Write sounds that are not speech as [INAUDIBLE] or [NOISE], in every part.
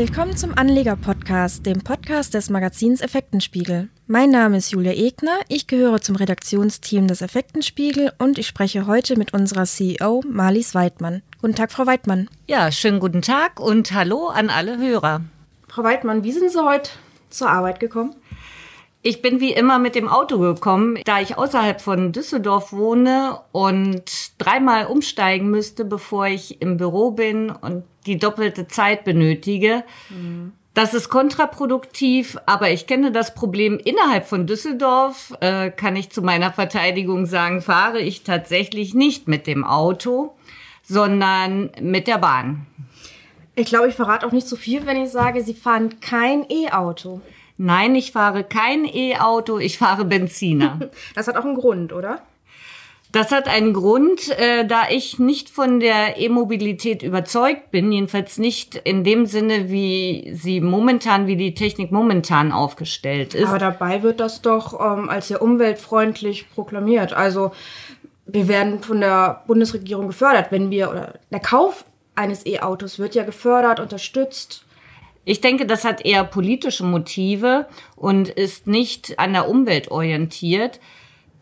Willkommen zum Anleger-Podcast, dem Podcast des Magazins Effektenspiegel. Mein Name ist Julia Egner, ich gehöre zum Redaktionsteam des Effektenspiegel und ich spreche heute mit unserer CEO Marlies Weidmann. Guten Tag, Frau Weidmann. Ja, schönen guten Tag und hallo an alle Hörer. Frau Weidmann, wie sind Sie heute zur Arbeit gekommen? Ich bin wie immer mit dem Auto gekommen, da ich außerhalb von Düsseldorf wohne und dreimal umsteigen müsste, bevor ich im Büro bin und die doppelte Zeit benötige. Mhm. Das ist kontraproduktiv, aber ich kenne das Problem innerhalb von Düsseldorf, äh, kann ich zu meiner Verteidigung sagen, fahre ich tatsächlich nicht mit dem Auto, sondern mit der Bahn. Ich glaube, ich verrate auch nicht so viel, wenn ich sage, Sie fahren kein E-Auto. Nein, ich fahre kein E-Auto, ich fahre Benziner. [LAUGHS] Das hat auch einen Grund, oder? Das hat einen Grund, äh, da ich nicht von der E-Mobilität überzeugt bin, jedenfalls nicht in dem Sinne, wie sie momentan, wie die Technik momentan aufgestellt ist. Aber dabei wird das doch ähm, als sehr umweltfreundlich proklamiert. Also wir werden von der Bundesregierung gefördert, wenn wir, oder der Kauf eines E-Autos wird ja gefördert, unterstützt. Ich denke, das hat eher politische Motive und ist nicht an der Umwelt orientiert.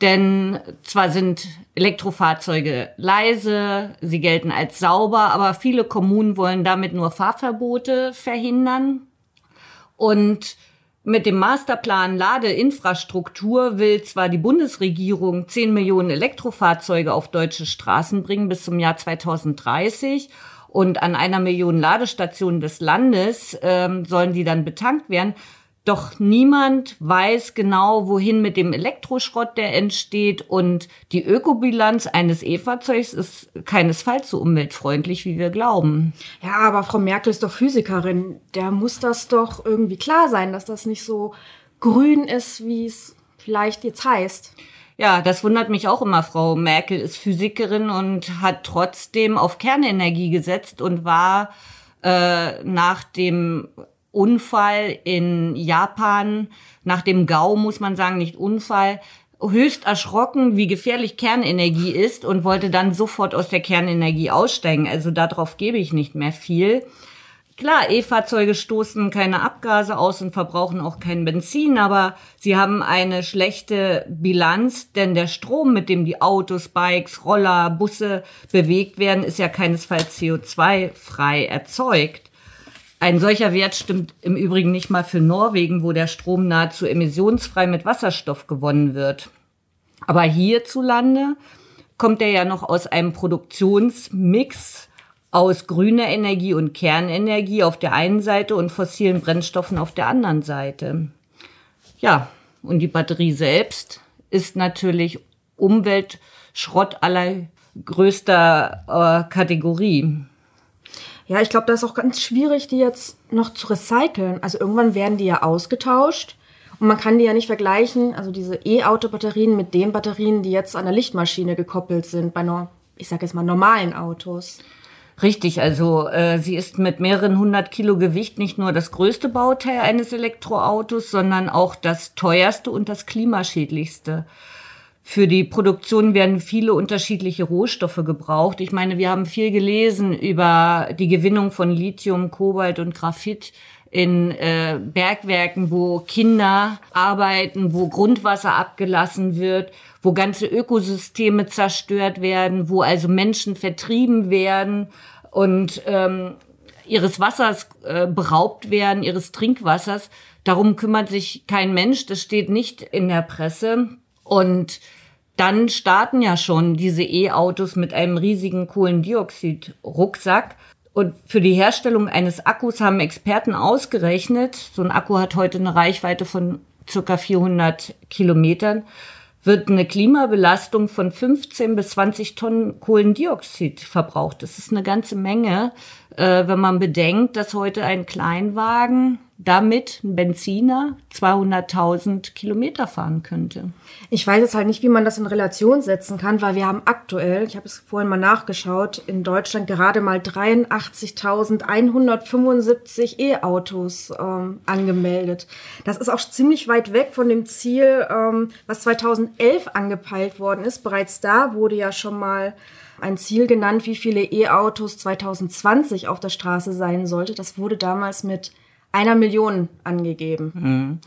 Denn zwar sind Elektrofahrzeuge leise, sie gelten als sauber, aber viele Kommunen wollen damit nur Fahrverbote verhindern. Und mit dem Masterplan Ladeinfrastruktur will zwar die Bundesregierung 10 Millionen Elektrofahrzeuge auf deutsche Straßen bringen bis zum Jahr 2030 und an einer Million Ladestationen des Landes ähm, sollen die dann betankt werden. Doch niemand weiß genau, wohin mit dem Elektroschrott, der entsteht. Und die Ökobilanz eines E-Fahrzeugs ist keinesfalls so umweltfreundlich, wie wir glauben. Ja, aber Frau Merkel ist doch Physikerin. Der muss das doch irgendwie klar sein, dass das nicht so grün ist, wie es vielleicht jetzt heißt. Ja, das wundert mich auch immer. Frau Merkel ist Physikerin und hat trotzdem auf Kernenergie gesetzt und war äh, nach dem Unfall in Japan, nach dem GAU muss man sagen, nicht Unfall, höchst erschrocken, wie gefährlich Kernenergie ist und wollte dann sofort aus der Kernenergie aussteigen. Also darauf gebe ich nicht mehr viel. Klar, E-Fahrzeuge stoßen keine Abgase aus und verbrauchen auch kein Benzin, aber sie haben eine schlechte Bilanz, denn der Strom, mit dem die Autos, Bikes, Roller, Busse bewegt werden, ist ja keinesfalls CO2-frei erzeugt. Ein solcher Wert stimmt im Übrigen nicht mal für Norwegen, wo der Strom nahezu emissionsfrei mit Wasserstoff gewonnen wird. Aber hierzulande kommt er ja noch aus einem Produktionsmix aus grüner Energie und Kernenergie auf der einen Seite und fossilen Brennstoffen auf der anderen Seite. Ja, und die Batterie selbst ist natürlich Umweltschrott allergrößter äh, Kategorie. Ja, ich glaube, das ist auch ganz schwierig, die jetzt noch zu recyceln. Also irgendwann werden die ja ausgetauscht. Und man kann die ja nicht vergleichen, also diese E-Auto-Batterien mit den Batterien, die jetzt an der Lichtmaschine gekoppelt sind, bei nur, ich sage jetzt mal, normalen Autos. Richtig, also äh, sie ist mit mehreren hundert Kilo Gewicht nicht nur das größte Bauteil eines Elektroautos, sondern auch das teuerste und das klimaschädlichste. Für die Produktion werden viele unterschiedliche Rohstoffe gebraucht. Ich meine, wir haben viel gelesen über die Gewinnung von Lithium, Kobalt und Graphit in äh, Bergwerken, wo Kinder arbeiten, wo Grundwasser abgelassen wird, wo ganze Ökosysteme zerstört werden, wo also Menschen vertrieben werden und ähm, ihres Wassers äh, beraubt werden, ihres Trinkwassers. Darum kümmert sich kein Mensch, das steht nicht in der Presse. Und dann starten ja schon diese E-Autos mit einem riesigen Kohlendioxid-Rucksack. Und für die Herstellung eines Akkus haben Experten ausgerechnet, so ein Akku hat heute eine Reichweite von circa 400 Kilometern, wird eine Klimabelastung von 15 bis 20 Tonnen Kohlendioxid verbraucht. Das ist eine ganze Menge, äh, wenn man bedenkt, dass heute ein Kleinwagen damit ein Benziner 200.000 Kilometer fahren könnte. Ich weiß jetzt halt nicht, wie man das in Relation setzen kann, weil wir haben aktuell, ich habe es vorhin mal nachgeschaut, in Deutschland gerade mal 83.175 E-Autos ähm, angemeldet. Das ist auch ziemlich weit weg von dem Ziel, ähm, was 2011 angepeilt worden ist. Bereits da wurde ja schon mal ein Ziel genannt, wie viele E-Autos 2020 auf der Straße sein sollte. Das wurde damals mit einer Million angegeben. Mhm.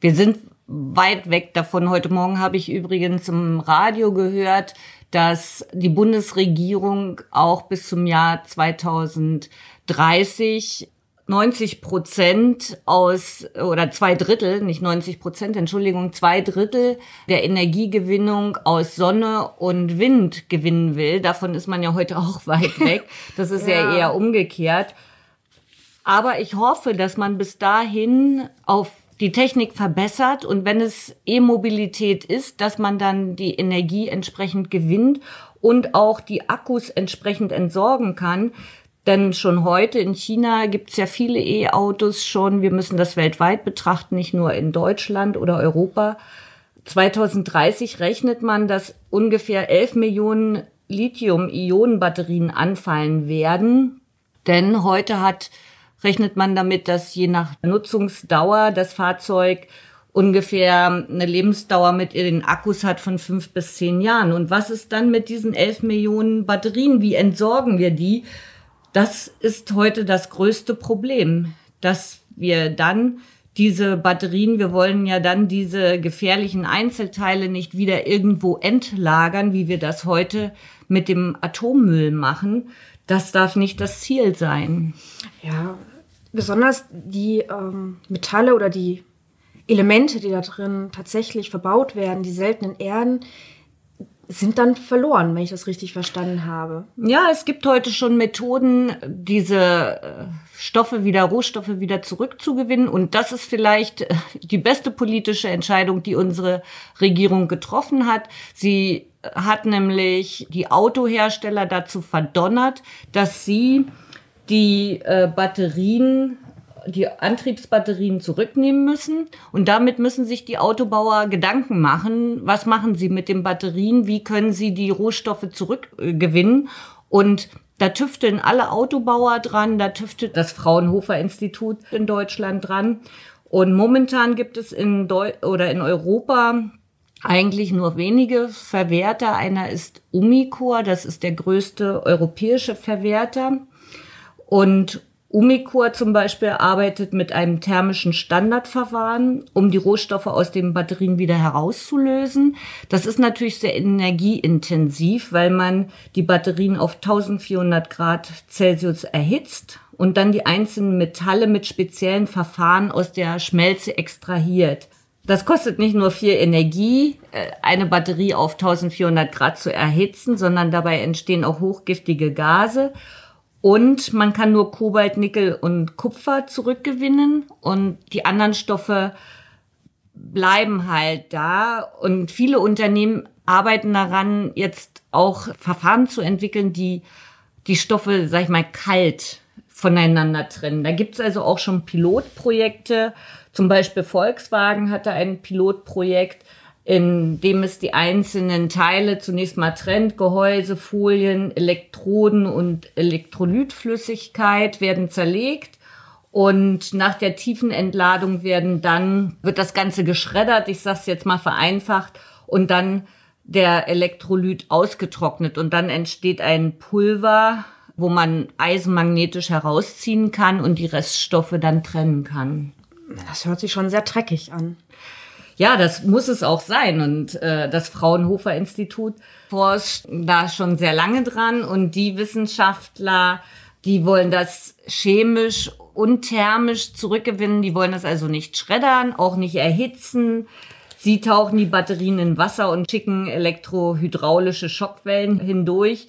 Wir sind weit weg davon. Heute Morgen habe ich übrigens im Radio gehört, dass die Bundesregierung auch bis zum Jahr 2030 90 Prozent aus, oder zwei Drittel, nicht 90 Prozent, Entschuldigung, zwei Drittel der Energiegewinnung aus Sonne und Wind gewinnen will. Davon ist man ja heute auch [LAUGHS] weit weg. Das ist ja, ja eher umgekehrt. Aber ich hoffe, dass man bis dahin auf die Technik verbessert und wenn es E-Mobilität ist, dass man dann die Energie entsprechend gewinnt und auch die Akkus entsprechend entsorgen kann. Denn schon heute in China gibt es ja viele E-Autos schon. Wir müssen das weltweit betrachten, nicht nur in Deutschland oder Europa. 2030 rechnet man, dass ungefähr 11 Millionen Lithium-Ionen-Batterien anfallen werden. Denn heute hat, rechnet man damit, dass je nach Nutzungsdauer das Fahrzeug ungefähr eine Lebensdauer mit den Akkus hat von fünf bis zehn Jahren. Und was ist dann mit diesen 11 Millionen Batterien? Wie entsorgen wir die? Das ist heute das größte Problem, dass wir dann diese Batterien, wir wollen ja dann diese gefährlichen Einzelteile nicht wieder irgendwo entlagern, wie wir das heute mit dem Atommüll machen. Das darf nicht das Ziel sein. Ja, besonders die ähm, Metalle oder die Elemente, die da drin tatsächlich verbaut werden, die seltenen Erden, sind dann verloren, wenn ich das richtig verstanden habe. Ja, es gibt heute schon Methoden, diese äh, Stoffe wieder, Rohstoffe wieder zurückzugewinnen. Und das ist vielleicht äh, die beste politische Entscheidung, die unsere Regierung getroffen hat. Sie hat nämlich die Autohersteller dazu verdonnert, dass sie die äh, Batterien die Antriebsbatterien zurücknehmen müssen. Und damit müssen sich die Autobauer Gedanken machen, was machen sie mit den Batterien, wie können sie die Rohstoffe zurückgewinnen. Und da tüfteln alle Autobauer dran, da tüftelt das Fraunhofer Institut in Deutschland dran. Und momentan gibt es in Deu oder in Europa eigentlich nur wenige Verwerter. Einer ist Umicore, das ist der größte europäische Verwerter. Und Umicore zum Beispiel arbeitet mit einem thermischen Standardverfahren, um die Rohstoffe aus den Batterien wieder herauszulösen. Das ist natürlich sehr energieintensiv, weil man die Batterien auf 1400 Grad Celsius erhitzt und dann die einzelnen Metalle mit speziellen Verfahren aus der Schmelze extrahiert. Das kostet nicht nur viel Energie, äh, eine Batterie auf 1400 Grad zu erhitzen, sondern dabei entstehen auch hochgiftige Gase. Und man kann nur Kobalt, Nickel und Kupfer zurückgewinnen und die anderen Stoffe bleiben halt da. Und viele Unternehmen arbeiten daran, jetzt auch Verfahren zu entwickeln, die die Stoffe, sag ich mal, kalt voneinander trennen. Da gibt's also auch schon Pilotprojekte. Zum Beispiel Volkswagen hatte ein Pilotprojekt, in dem es die einzelnen Teile zunächst mal trennt. Gehäuse, Folien, Elektroden und Elektrolytflüssigkeit werden zerlegt. Und nach der tiefen Entladung werden dann, wird das Ganze geschreddert, ich sage es jetzt mal vereinfacht, und dann der Elektrolyt ausgetrocknet. Und dann entsteht ein Pulver, wo man eisenmagnetisch herausziehen kann und die Reststoffe dann trennen kann. Das hört sich schon sehr dreckig an. Ja, das muss es auch sein. Und äh, das Fraunhofer Institut forscht da schon sehr lange dran. Und die Wissenschaftler, die wollen das chemisch und thermisch zurückgewinnen. Die wollen das also nicht schreddern, auch nicht erhitzen. Sie tauchen die Batterien in Wasser und schicken elektrohydraulische Schockwellen hindurch.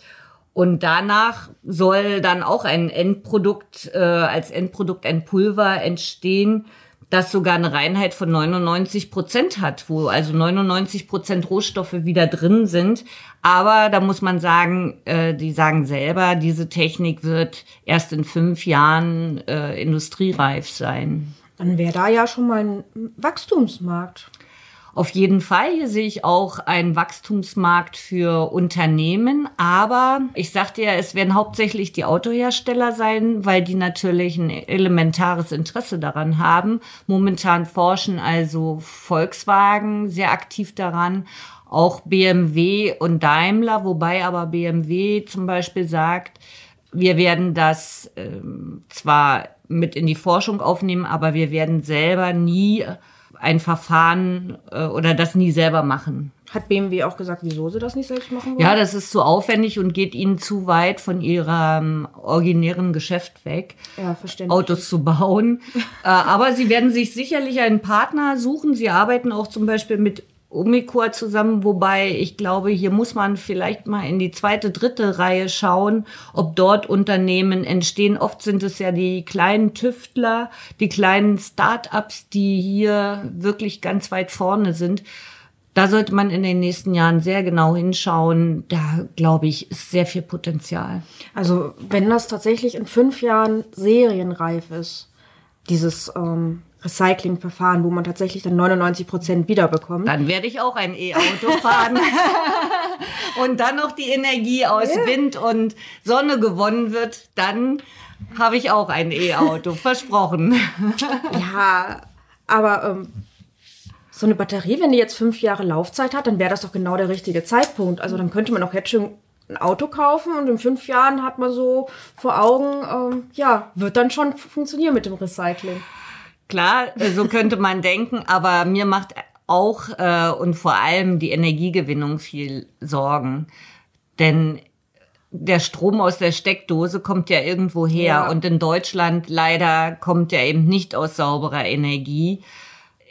Und danach soll dann auch ein Endprodukt, äh, als Endprodukt ein Pulver entstehen, das sogar eine Reinheit von 99 Prozent hat, wo also 99 Prozent Rohstoffe wieder drin sind. Aber da muss man sagen, äh, die sagen selber, diese Technik wird erst in fünf Jahren äh, industriereif sein. Dann wäre da ja schon mal ein Wachstumsmarkt. Auf jeden Fall hier sehe ich auch einen Wachstumsmarkt für Unternehmen, aber ich sagte ja, es werden hauptsächlich die Autohersteller sein, weil die natürlich ein elementares Interesse daran haben. Momentan forschen also Volkswagen sehr aktiv daran, auch BMW und Daimler, wobei aber BMW zum Beispiel sagt, wir werden das ähm, zwar mit in die Forschung aufnehmen, aber wir werden selber nie ein Verfahren äh, oder das nie selber machen. Hat BMW auch gesagt, wieso sie das nicht selbst machen wollen? Ja, das ist zu aufwendig und geht ihnen zu weit von ihrem originären Geschäft weg, ja. Autos zu bauen. [LAUGHS] äh, aber sie werden sich sicherlich einen Partner suchen. Sie arbeiten auch zum Beispiel mit Umicore zusammen, wobei ich glaube, hier muss man vielleicht mal in die zweite, dritte Reihe schauen, ob dort Unternehmen entstehen. Oft sind es ja die kleinen Tüftler, die kleinen Start-ups, die hier wirklich ganz weit vorne sind. Da sollte man in den nächsten Jahren sehr genau hinschauen. Da, glaube ich, ist sehr viel Potenzial. Also wenn das tatsächlich in fünf Jahren serienreif ist, dieses ähm, Recyclingverfahren, wo man tatsächlich dann 99 Prozent wiederbekommt. Dann werde ich auch ein E-Auto fahren. [LAUGHS] und dann noch die Energie aus yeah. Wind und Sonne gewonnen wird, dann habe ich auch ein E-Auto, versprochen. [LAUGHS] ja, aber ähm, so eine Batterie, wenn die jetzt fünf Jahre Laufzeit hat, dann wäre das doch genau der richtige Zeitpunkt. Also dann könnte man auch jetzt schon ein Auto kaufen und in fünf Jahren hat man so vor Augen, ähm, ja, wird dann schon funktionieren mit dem Recycling. Klar, so könnte man denken, aber mir macht auch äh, und vor allem die Energiegewinnung viel Sorgen. Denn der Strom aus der Steckdose kommt ja irgendwo her ja. und in Deutschland leider kommt er eben nicht aus sauberer Energie.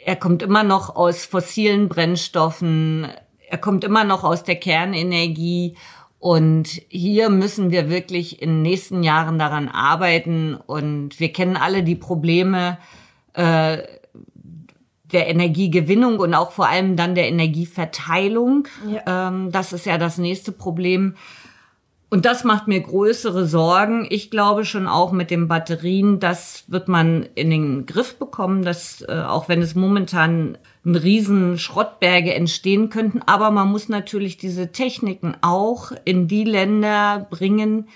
Er kommt immer noch aus fossilen Brennstoffen, er kommt immer noch aus der Kernenergie und hier müssen wir wirklich in den nächsten Jahren daran arbeiten und wir kennen alle die Probleme, äh, der Energiegewinnung und auch vor allem dann der Energieverteilung. Ja. Ähm, das ist ja das nächste Problem. Und das macht mir größere Sorgen. Ich glaube schon auch mit den Batterien, das wird man in den Griff bekommen, dass äh, auch wenn es momentan ein riesen Schrottberge entstehen könnten, aber man muss natürlich diese Techniken auch in die Länder bringen,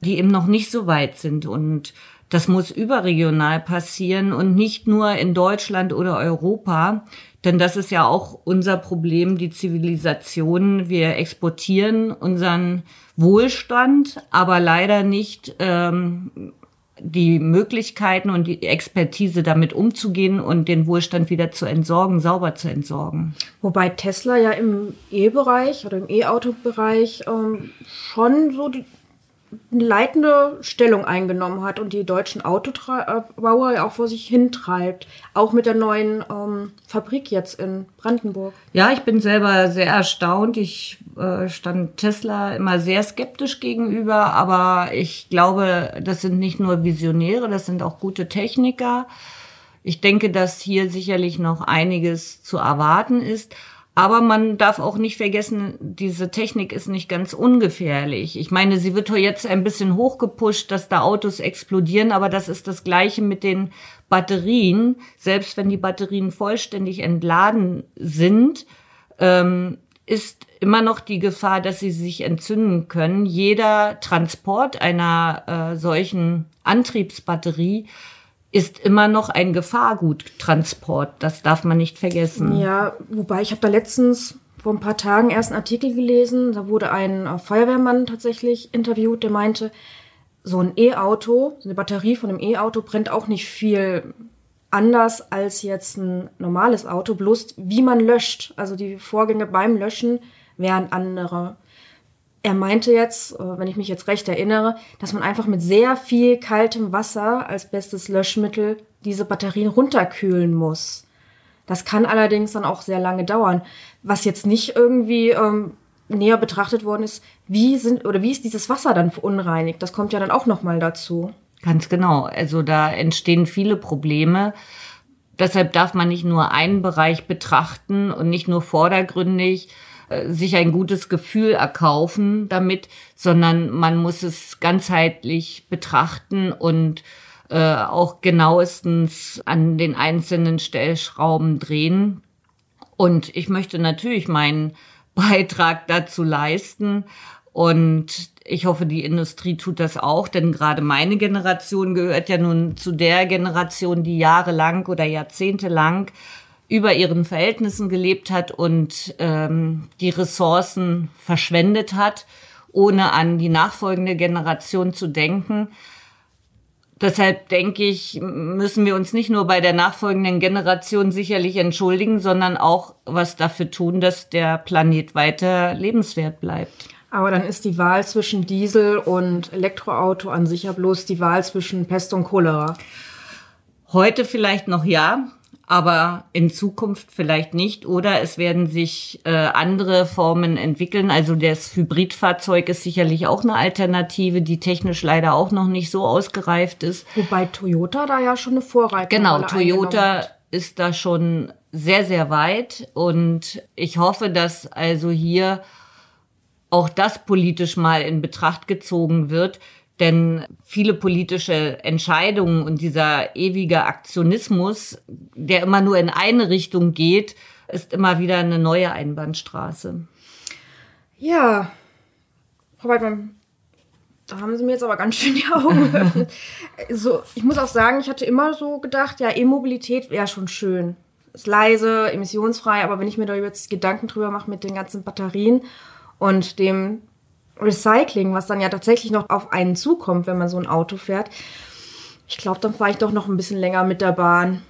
die eben noch nicht so weit sind und das muss überregional passieren und nicht nur in Deutschland oder Europa. Denn das ist ja auch unser Problem, die Zivilisation. Wir exportieren unseren Wohlstand, aber leider nicht ähm, die Möglichkeiten und die Expertise damit umzugehen und den Wohlstand wieder zu entsorgen, sauber zu entsorgen. Wobei Tesla ja im E-Bereich oder im E-Auto-Bereich ähm, schon so die, eine leitende Stellung eingenommen hat und die deutschen Autobauer ja auch vor sich hintreibt. Auch mit der neuen ähm, Fabrik jetzt in Brandenburg. Ja, ich bin selber sehr erstaunt. Ich äh, stand Tesla immer sehr skeptisch gegenüber, aber ich glaube, das sind nicht nur Visionäre, das sind auch gute Techniker. Ich denke, dass hier sicherlich noch einiges zu erwarten ist. Aber man darf auch nicht vergessen, diese Technik ist nicht ganz ungefährlich. Ich meine, sie wird jetzt ein bisschen hochgepusht, dass da Autos explodieren, aber das ist das Gleiche mit den Batterien. Selbst wenn die Batterien vollständig entladen sind, ähm, ist immer noch die Gefahr, dass sie sich entzünden können. Jeder Transport einer äh, solchen Antriebsbatterie ist immer noch ein Gefahrguttransport. Das darf man nicht vergessen. Ja, wobei ich habe da letztens vor ein paar Tagen erst einen Artikel gelesen. Da wurde ein äh, Feuerwehrmann tatsächlich interviewt, der meinte, so ein E-Auto, eine Batterie von einem E-Auto brennt auch nicht viel anders als jetzt ein normales Auto, bloß wie man löscht. Also die Vorgänge beim Löschen wären andere er meinte jetzt, äh, wenn ich mich jetzt recht erinnere, dass man einfach mit sehr viel kaltem Wasser als bestes Löschmittel diese Batterien runterkühlen muss. Das kann allerdings dann auch sehr lange dauern. Was jetzt nicht irgendwie ähm, näher betrachtet worden ist, wie sind oder wie ist dieses Wasser dann verunreinigt? Das kommt ja dann auch noch mal dazu. Ganz genau. Also da entstehen viele Probleme. Deshalb darf man nicht nur einen Bereich betrachten und nicht nur vordergründig sich ein gutes Gefühl erkaufen damit, sondern man muss es ganzheitlich betrachten und äh, auch genauestens an den einzelnen Stellschrauben drehen. Und ich möchte natürlich meinen [LAUGHS] Beitrag dazu leisten. Und ich hoffe, die Industrie tut das auch, denn gerade meine Generation gehört ja nun zu der Generation, die jahrelang oder jahrzehntelang über ihren Verhältnissen gelebt hat und ähm, die Ressourcen verschwendet hat, ohne an die nachfolgende Generation zu denken. Deshalb denke ich, müssen wir uns nicht nur bei der nachfolgenden Generation sicherlich entschuldigen, sondern auch was dafür tun, dass der Planet weiter lebenswert bleibt. Aber dann ist die Wahl zwischen Diesel und Elektroauto an sich ja bloß die Wahl zwischen Pest und Cholera. Heute vielleicht noch ja, aber in Zukunft vielleicht nicht. Oder es werden sich äh, andere Formen entwickeln. Also das Hybridfahrzeug ist sicherlich auch eine Alternative, die technisch leider auch noch nicht so ausgereift ist. Wobei Toyota da ja schon eine Vorreiterin Genau, Toyota ist da schon sehr, sehr weit. Und ich hoffe, dass also hier auch das politisch mal in Betracht gezogen wird denn viele politische Entscheidungen und dieser ewige Aktionismus, der immer nur in eine Richtung geht, ist immer wieder eine neue Einbahnstraße. Ja, Frau Weidmann, da haben Sie mir jetzt aber ganz schön die Augen geöffnet. [LAUGHS] so, ich muss auch sagen, ich hatte immer so gedacht, ja, E-Mobilität wäre schon schön. Ist leise, emissionsfrei, aber wenn ich mir da jetzt Gedanken drüber mache mit den ganzen Batterien und dem Recycling, was dann ja tatsächlich noch auf einen zukommt, wenn man so ein Auto fährt. Ich glaube, dann fahre ich doch noch ein bisschen länger mit der Bahn.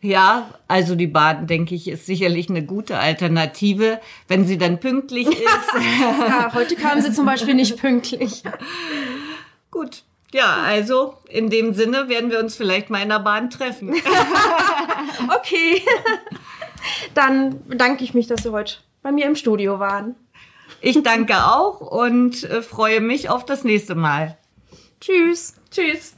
Ja, also die Bahn, denke ich, ist sicherlich eine gute Alternative, wenn sie dann pünktlich [LAUGHS] ist. ja, heute kam sie zum Beispiel nicht pünktlich. Gut. Ja, also in dem Sinne werden wir uns vielleicht mal in der Bahn treffen. [LAUGHS] okay. Dann bedanke ich mich, dass Sie heute bei mir im Studio waren. Ich danke auch und äh, freue mich auf das nächste Mal. Tschüss. Tschüss.